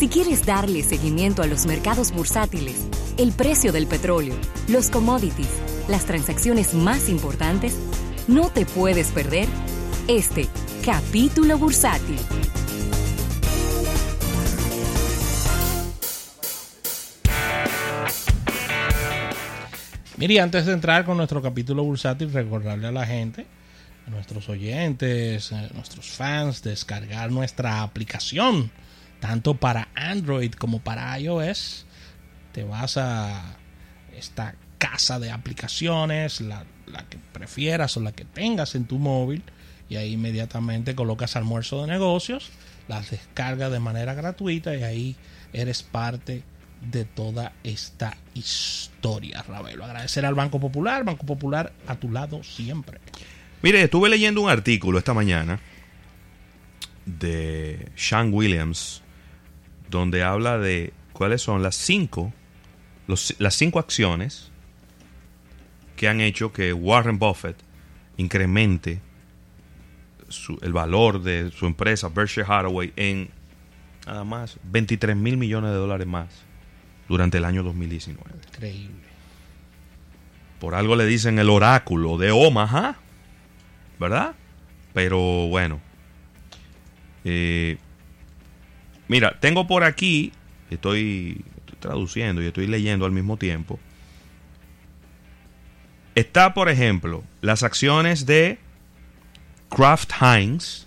Si quieres darle seguimiento a los mercados bursátiles, el precio del petróleo, los commodities, las transacciones más importantes, no te puedes perder este capítulo bursátil. Miri, antes de entrar con nuestro capítulo bursátil, recordarle a la gente, a nuestros oyentes, a nuestros fans, descargar nuestra aplicación, tanto para Android como para iOS. Te vas a esta casa de aplicaciones, la, que prefieras o la que tengas en tu móvil, y ahí inmediatamente colocas almuerzo de negocios, las descargas de manera gratuita y ahí eres parte de toda esta historia, Ravelo. Agradecer al Banco Popular, Banco Popular a tu lado siempre. Mire, estuve leyendo un artículo esta mañana de Sean Williams donde habla de cuáles son las cinco, los- las cinco acciones que han hecho que Warren Buffett incremente su- el valor de su empresa Berkshire Hathaway en nada más 23 mil millones de dólares más durante el año 2019. Increíble. Por algo le dicen el oráculo de Omaha, ¿verdad? Pero bueno. Eh, mira, tengo por aquí, estoy, estoy traduciendo y estoy leyendo al mismo tiempo. Está, por ejemplo, las acciones de Kraft Heinz,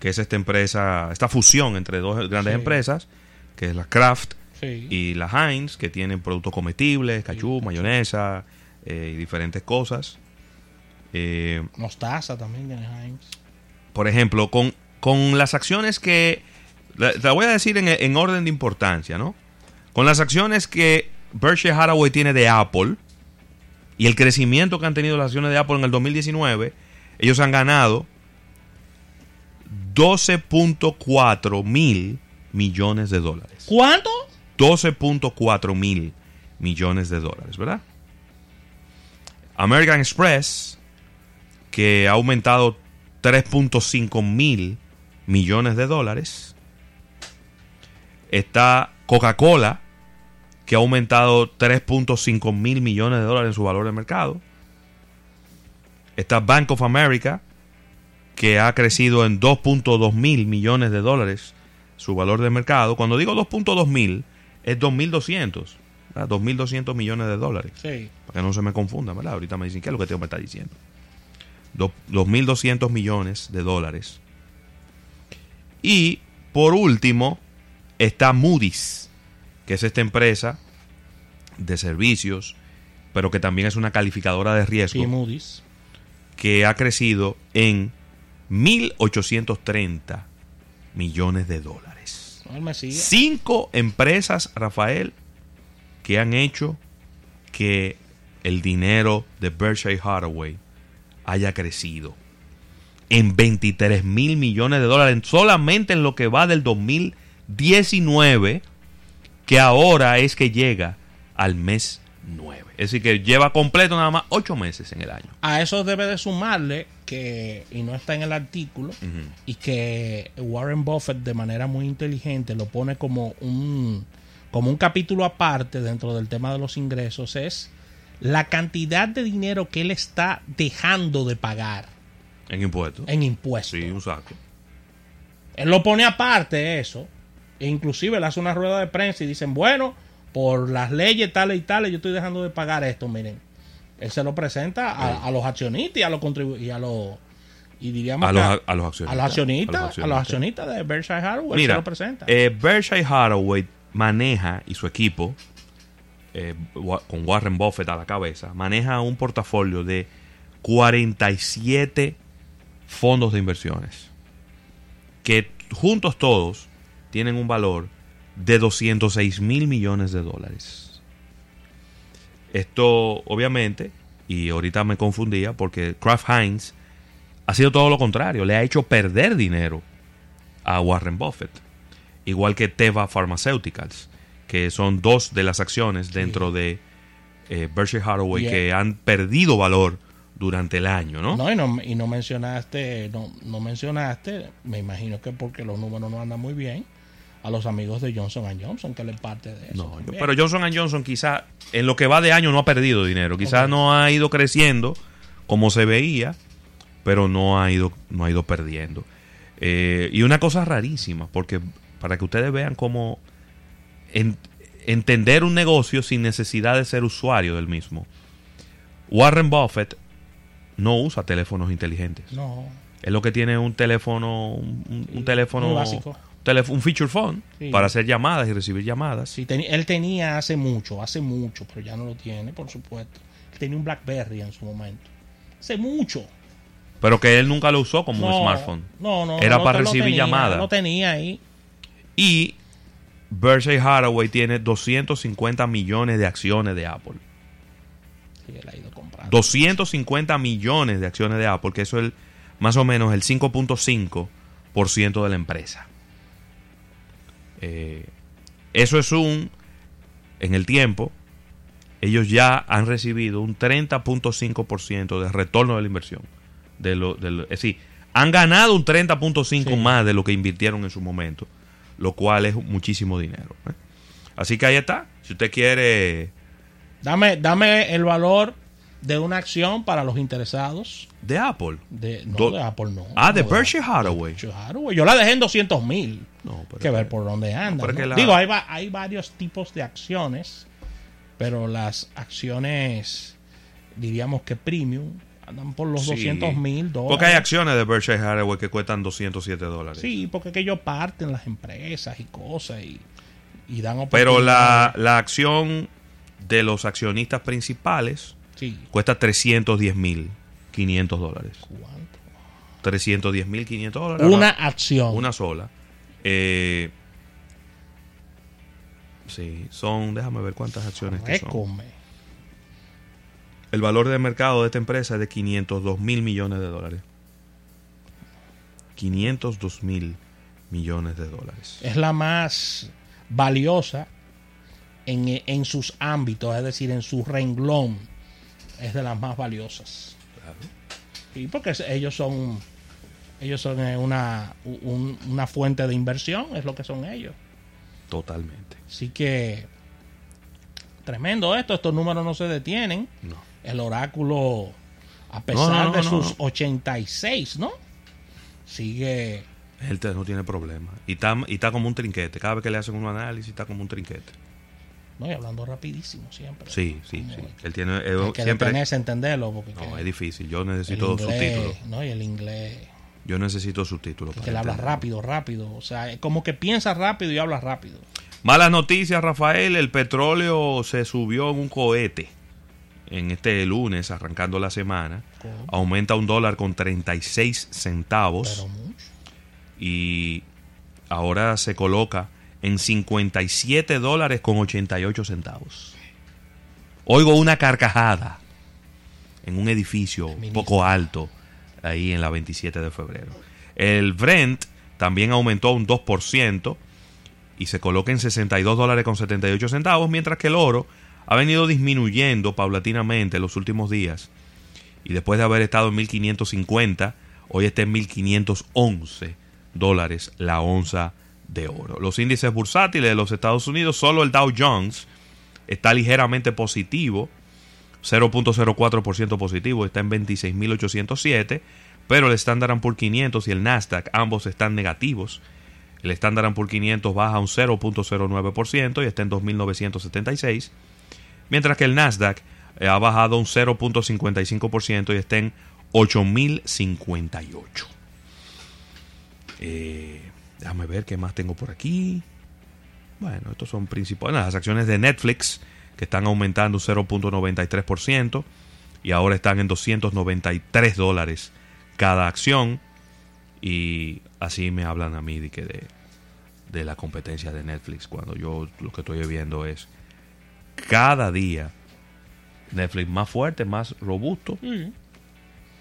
que es esta empresa, esta fusión entre dos grandes Sí. empresas, que es la Kraft Sí. y la Heinz, que tienen productos comestibles, cachú, mayonesa eh, y diferentes cosas. Eh, Mostaza también tiene Heinz. por ejemplo, con, con las acciones que... La, la voy a decir en, en orden de importancia, ¿no? Con las acciones que Berkshire Hathaway tiene de Apple y el crecimiento que han tenido las acciones de Apple en el 2019, ellos han ganado 12.4 mil millones de dólares. ¿Cuánto? 12.4 mil millones de dólares, ¿verdad? American Express, que ha aumentado 3.5 mil millones de dólares. Está Coca-Cola, que ha aumentado 3.5 mil millones de dólares en su valor de mercado. Está Bank of America, que ha crecido en 2.2 mil millones de dólares su valor de mercado. Cuando digo 2.2 mil, es 2.200. ¿verdad? 2.200 millones de dólares. Sí. Para que no se me confunda, ¿verdad? Ahorita me dicen, ¿qué es lo que tengo me está diciendo? Do- 2.200 millones de dólares. Y, por último, está Moody's, que es esta empresa de servicios, pero que también es una calificadora de riesgo Sí, Moody's. que ha crecido en 1.830 millones de dólares. No. Cinco empresas, Rafael, que han hecho que el dinero de Berkshire Hathaway haya crecido en 23 mil millones de dólares solamente en lo que va del 2019, que ahora es que llega al mes 9. Es decir, que lleva completo nada más 8 meses en el año. A eso debe de sumarle que, y no está en el artículo, y que Warren Buffett de manera muy inteligente lo pone como un, como un capítulo aparte dentro del tema de los ingresos, es la cantidad de dinero que él está dejando de pagar En impuestos. en impuestos. Sí, un saco. Él lo pone aparte eso. E inclusive le hace una rueda de prensa y dicen, bueno, por las leyes tales y tales, yo estoy dejando de pagar esto, miren. Él se lo presenta a, a los accionistas y a los contribu y a los y diríamos A los, a los accionistas. a los accionistas, a los accionistas de Berkshire Hathaway él se Mira, lo presenta. eh, Berkshire Hathaway maneja y su equipo, eh, con Warren Buffett a la cabeza, maneja un portafolio de 47 fondos de inversiones que juntos todos tienen un valor de 206 mil millones de dólares. Esto, obviamente, y ahorita me confundía porque Kraft Heinz ha sido todo lo contrario, le ha hecho perder dinero a Warren Buffett. Igual que Teva Pharmaceuticals, que son dos de las acciones dentro de eh, Berkshire Hathaway que han perdido valor durante el año, ¿no? No, y no, y no mencionaste, no, no mencionaste, me imagino que porque los números no andan muy bien, a los amigos de Johnson Johnson, que le parte de eso. No, yo- pero Johnson Johnson quizá en lo que va de año no ha perdido dinero. Quizás Ok. no ha ido creciendo como se veía, pero no ha ido, no ha ido perdiendo. Eh, y una cosa rarísima, porque para que ustedes vean cómo en- entender un negocio sin necesidad de ser usuario del mismo. Warren Buffett no usa teléfonos inteligentes. No, Es lo que tiene un teléfono, un, teléfono, muy básico. Un feature phone Sí. para hacer llamadas y recibir llamadas. sí, él tenía hace mucho, hace mucho, pero ya no lo tiene, por supuesto. Tenía un BlackBerry en su momento. Hace mucho. Pero que él nunca lo usó como un No, smartphone. No, no. Era no, para recibir tenía, llamadas. Lo tenía ahí. Y Berkshire Hathaway tiene 250 millones de acciones de Apple. Sí, él ha ido comprando. 250 millones de acciones de Apple, que eso es el- más o menos el 5.5% de la empresa. Eh, eso es un, en el tiempo, ellos ya han recibido un 30.5% de retorno de la inversión. De lo, de lo- es decir, han ganado un 30.5 Sí. más de lo que invirtieron en su momento, lo cual es muchísimo dinero. ¿eh? Así que ahí está. Si usted quiere Dame, dame el valor de una acción para los interesados. de Apple, De, no, Do- de Apple no. Ah, de Berkshire Hathaway. Berkshire Hathaway. Yo la dejé en 200 mil. No, pero que ver por dónde anda. Digo, hay, va- hay varios tipos de acciones, pero las acciones, diríamos que premium, andan por los Sí. 200 mil dólares. Porque hay acciones de Berkshire Hathaway que cuestan 207 dólares. Sí, porque que ellos parten las empresas y cosas y, y dan Pero la, la acción de los accionistas principales Sí. cuesta 310 mil 500 dólares. ¿Cuánto? 310 mil 500 dólares. Una acción. Una sola. Eh, sí, son, déjame ver cuántas acciones que son. El valor de mercado de esta empresa es de 502 mil millones de dólares. 502 mil millones de dólares. Es la más valiosa en, en sus ámbitos, es decir, en su renglón. Es de las más valiosas. Y porque ellos son ellos son eh, una, un- una fuente de inversión, es lo que son ellos. Totalmente. Así que tremendo esto, estos números no se detienen. No. El oráculo, a pesar No, no, de sus no. 86, ¿no? Sigue Él no tiene problema. Y está, y está como un trinquete. Cada vez que le hacen un análisis está como un trinquete. No y hablando rapidísimo siempre. Sí, sí, Como sí. Él tiene... eh, Hay que siempre... detenerse a entenderlo porque No, es difícil. Yo necesito inglés, subtítulos. no y el inglés Yo necesito subtítulos. que le habla rápido, rápido, o sea, es como que piensa rápido y habla rápido. Malas noticias, Rafael. El petróleo se subió en un cohete en este lunes, arrancando la semana. ¿Cómo? Aumenta un dólar con 36 centavos. Pero mucho. y ahora se coloca en 57 dólares con 88 centavos. Oigo una carcajada en un edificio un poco alto ahí en la 27 de febrero. El Brent también aumentó un 2% y se coloca en 62 dólares con 78 centavos, mientras que el oro ha venido disminuyendo paulatinamente en los últimos días y después de haber estado en 1550, hoy está en 1511 dólares la onza de oro. Los índices bursátiles de los Estados Unidos, solo el Dow Jones está ligeramente positivo, 0.04% positivo, está en 26.807, pero el Standard Poor's 500 y el Nasdaq ambos están negativos. El Standard Poor's 500 baja un 0.09% y está en 2.976, mientras que el Nasdaq eh, ha bajado un 0.55% y está en 8.058. Eh, déjame ver qué más tengo por aquí. Bueno, estos son principales. Las acciones de Netflix, que están aumentando un 0.93% y ahora están en 293 dólares cada acción. Y así me hablan a mí de, que de, la competencia de Netflix, cuando yo lo que estoy viendo es cada día Netflix más fuerte, más robusto.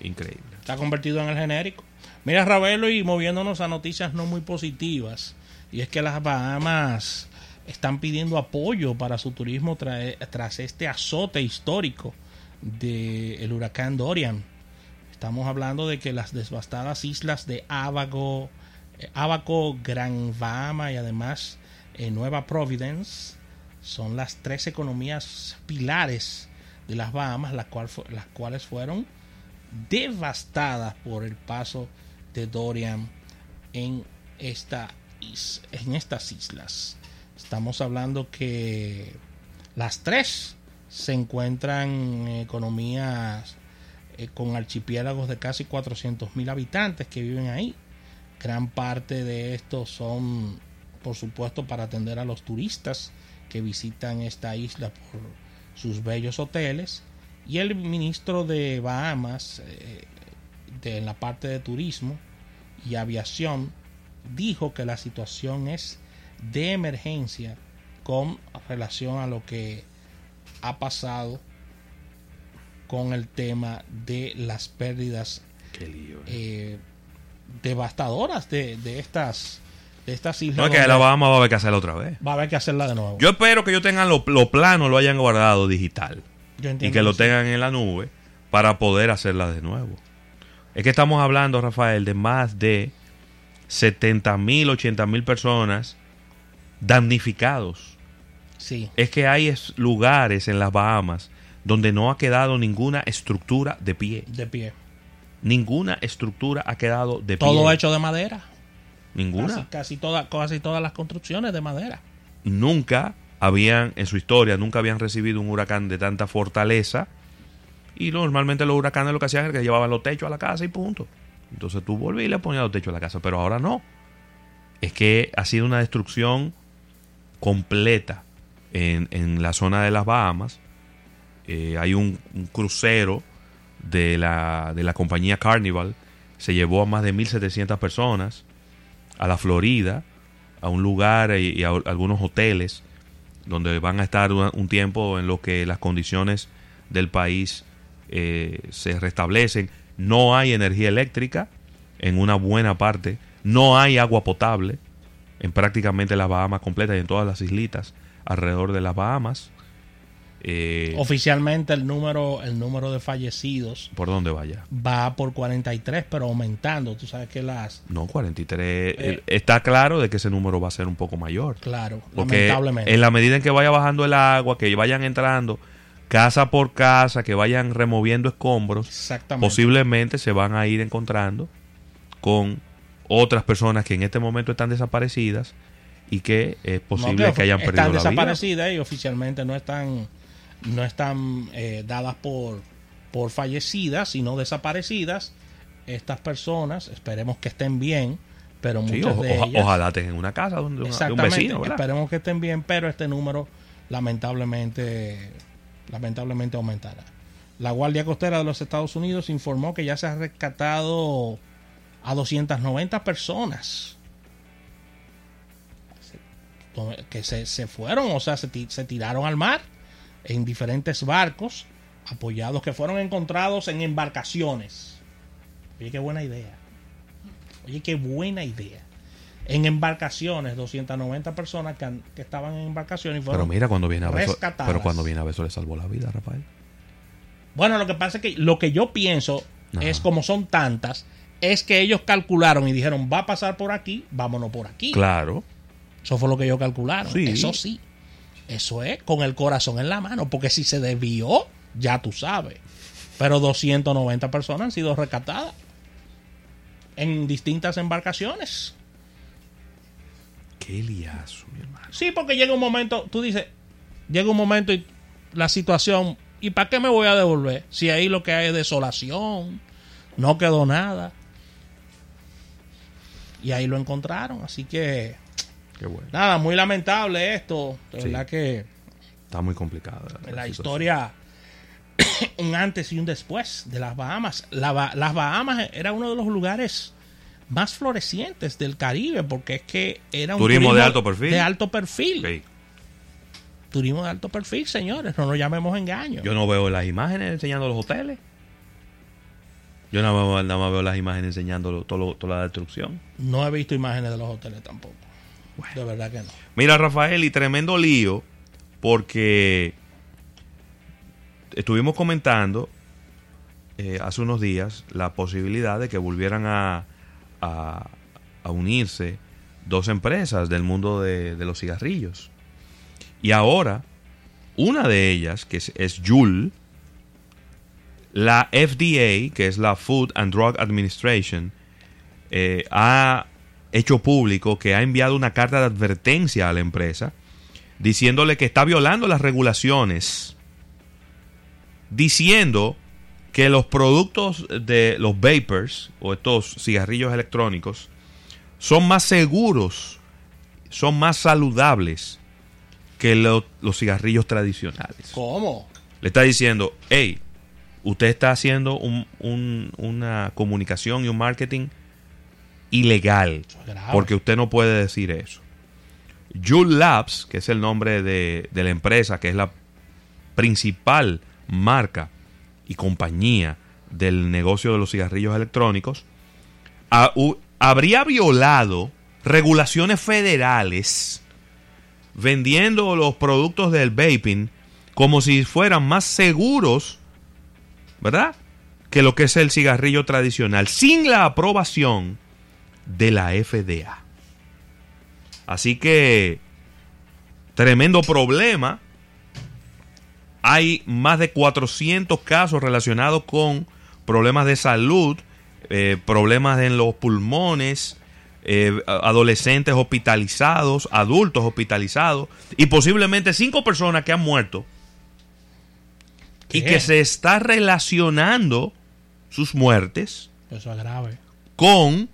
Increíble. Está convertido en el genérico. Mira, Ravelo, y moviéndonos a noticias no muy positivas, y es que las Bahamas están pidiendo apoyo para su turismo tra- tras este azote histórico del huracán Dorian. Estamos hablando de que las devastadas islas de Ábaco, eh, Ábaco, Gran Bahama y además eh, Nueva Providence son las tres economías pilares de las Bahamas, las, cual las cuales fueron devastadas por el paso de Dorian en, esta en estas islas. Estamos hablando que las tres se encuentran en economías eh, con archipiélagos de casi 400 mil habitantes que viven ahí. Gran parte de estos son, por supuesto, para atender a los turistas que visitan esta isla por sus bellos hoteles. Y el ministro de Bahamas, eh, de, en la parte de turismo y aviación, dijo que la situación es de emergencia con relación a lo que ha pasado con el tema de las pérdidas lío. eh. eh, devastadoras de, de estas de estas islas. No es que la Bahama va a haber que hacerla otra vez. va a haber que hacerla de nuevo. Yo espero que ellos tengan los los planos, lo hayan guardado digital. Yo y que lo tengan en la nube para poder hacerla de nuevo. Es que estamos hablando, Rafael, de más de 70 mil, 80 mil personas damnificados. Sí, Es que hay es- lugares en las Bahamas donde no ha quedado ninguna estructura de pie. de pie. Ninguna estructura ha quedado de Todo pie. hecho de madera. Ninguna. Casi, casi, toda- casi todas las construcciones de madera. nunca habían, en su historia, nunca habían recibido un huracán de tanta fortaleza. Y normalmente los huracanes lo que hacían era que llevaban los techos a la casa y punto. Entonces tú volvías y le ponías los techos a la casa, pero ahora no. Es que ha sido una destrucción completa en, en la zona de las Bahamas. Eh, hay un, crucero de la, de la compañía Carnival, se llevó a más de 1.700 personas a la Florida, a un lugar y, y a algunos hoteles donde van a estar un, tiempo en lo que las condiciones del país eh, se restablecen. No hay energía eléctrica en una buena parte, no hay agua potable en prácticamente las Bahamas completas y en todas las islitas alrededor de las Bahamas. Eh, Oficialmente el número, el número de fallecidos ¿Por dónde vaya? va por 43, pero aumentando. Tú sabes que las... No, 43. Eh. está claro de que ese número va a ser un poco mayor. Claro, Porque lamentablemente. en la medida en que vaya bajando el agua, que vayan entrando casa por casa, que vayan removiendo escombros, posiblemente se van a ir encontrando con otras personas que en este momento están desaparecidas y que es posible No, que hayan perdido están la vida. desaparecidas y oficialmente no están no están eh, dadas por por fallecidas sino desaparecidas. Estas personas esperemos que estén bien pero Sí, muchas o- de ellas ojalá tengan una casa donde de un exactamente vecino, ¿verdad? esperemos que estén bien pero este número lamentablemente lamentablemente aumentará. La Guardia Costera de los Estados Unidos informó que ya se ha rescatado a 290 personas que se, se fueron, o sea, se, se tiraron al mar en diferentes barcos apoyados que fueron encontrados en embarcaciones. Oye, qué buena idea. Oye, qué buena idea. En embarcaciones, 290 personas que, han- que estaban en embarcaciones y Pero fueron mira, cuando viene a ver, eso- rescatadas. pero cuando viene a ver, eso le salvó la vida, Rafael. Bueno, lo que pasa es que lo que yo pienso Ajá. es como son tantas, es que ellos calcularon y dijeron, va a pasar por aquí, vámonos por aquí. Claro. Eso fue lo que ellos calcularon. Sí. Eso sí. Eso es con el corazón en la mano, porque si se desvió, ya tú sabes. Pero 290 personas han sido rescatadas en distintas embarcaciones. Qué liazo, mi hermano. Sí, porque llega un momento, tú dices, llega un momento y la situación, ¿y para qué me voy a devolver? Si ahí lo que hay es desolación, no quedó nada. Y ahí lo encontraron, así que Qué bueno. nada, muy lamentable esto. De Sí. verdad que Está muy complicada. en la historia un antes y un después de las Bahamas. La Ba- las Bahamas era uno de los lugares más florecientes del Caribe porque es que era un Turismo de alto perfil. De alto perfil. Turismo de alto perfil, señores, no nos llamemos engaño. Yo no veo las imágenes enseñando los hoteles. Yo nada más, nada más veo las imágenes enseñando lo- todo toda la destrucción. No he visto imágenes de los hoteles tampoco. De verdad que no. Mira, Rafael, y tremendo lío, porque estuvimos comentando eh, hace unos días la posibilidad de que volvieran a, a- a unirse dos empresas del mundo de, de los cigarrillos. Y ahora, una de ellas, que es, es Juul, la FDA, que es la Food and Drug Administration, eh, ha hecho público que ha enviado una carta de advertencia a la empresa diciéndole que está violando las regulaciones, diciendo que los productos de los vapors o estos cigarrillos electrónicos son más seguros, son más saludables que lo- los cigarrillos tradicionales. ¿Cómo? Le está diciendo, hey, usted está haciendo un- un- una comunicación y un marketing ilegal. Es. Porque usted no puede decir eso. Juul Labs, que es el nombre de, de la empresa, que es la principal marca y compañía del negocio de los cigarrillos electrónicos, u- habría violado regulaciones federales vendiendo los productos del vaping como si fueran más seguros, ¿verdad? Que lo que es el cigarrillo tradicional, sin la aprobación de la FDA. Así que, tremendo problema. Hay más de 400 casos relacionados con problemas de salud, eh, problemas en los pulmones, eh, adolescentes hospitalizados, adultos hospitalizados y posiblemente cinco personas que han muerto y que se está relacionando sus muertes Eso es grave. con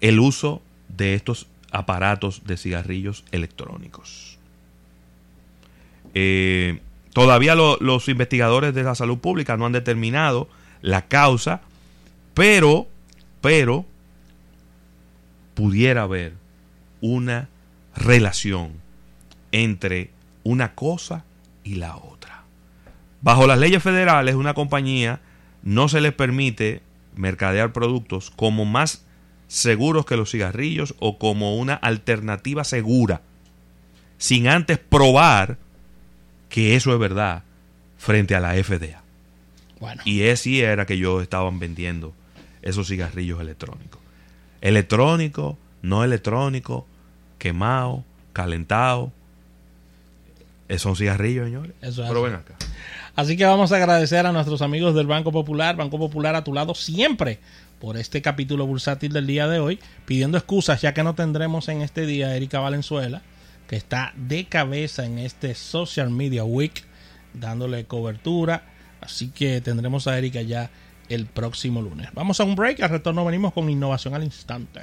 el uso de estos aparatos de cigarrillos electrónicos. Eh, todavía lo- los investigadores de la salud pública no han determinado la causa, pero, pero pudiera haber una relación entre una cosa y la otra. Bajo las leyes federales, una compañía no se les permite mercadear productos como más seguros que los cigarrillos o como una alternativa segura, sin antes probar que eso es verdad frente a la FDA. Bueno, Y así era que yo estaban vendiendo esos cigarrillos electrónicos. Electrónico, no electrónico, quemado, calentado. Son cigarrillos, señores. Eso es Pero ven acá. Así que vamos a agradecer a nuestros amigos del Banco Popular, Banco Popular a tu lado siempre por este capítulo bursátil del día de hoy, pidiendo excusas ya que no tendremos en este día a Erika Valenzuela, que está de cabeza en este Social Media Week, dándole cobertura. Así que tendremos a Erika ya el próximo lunes. Vamos a un break, al retorno venimos con innovación al instante.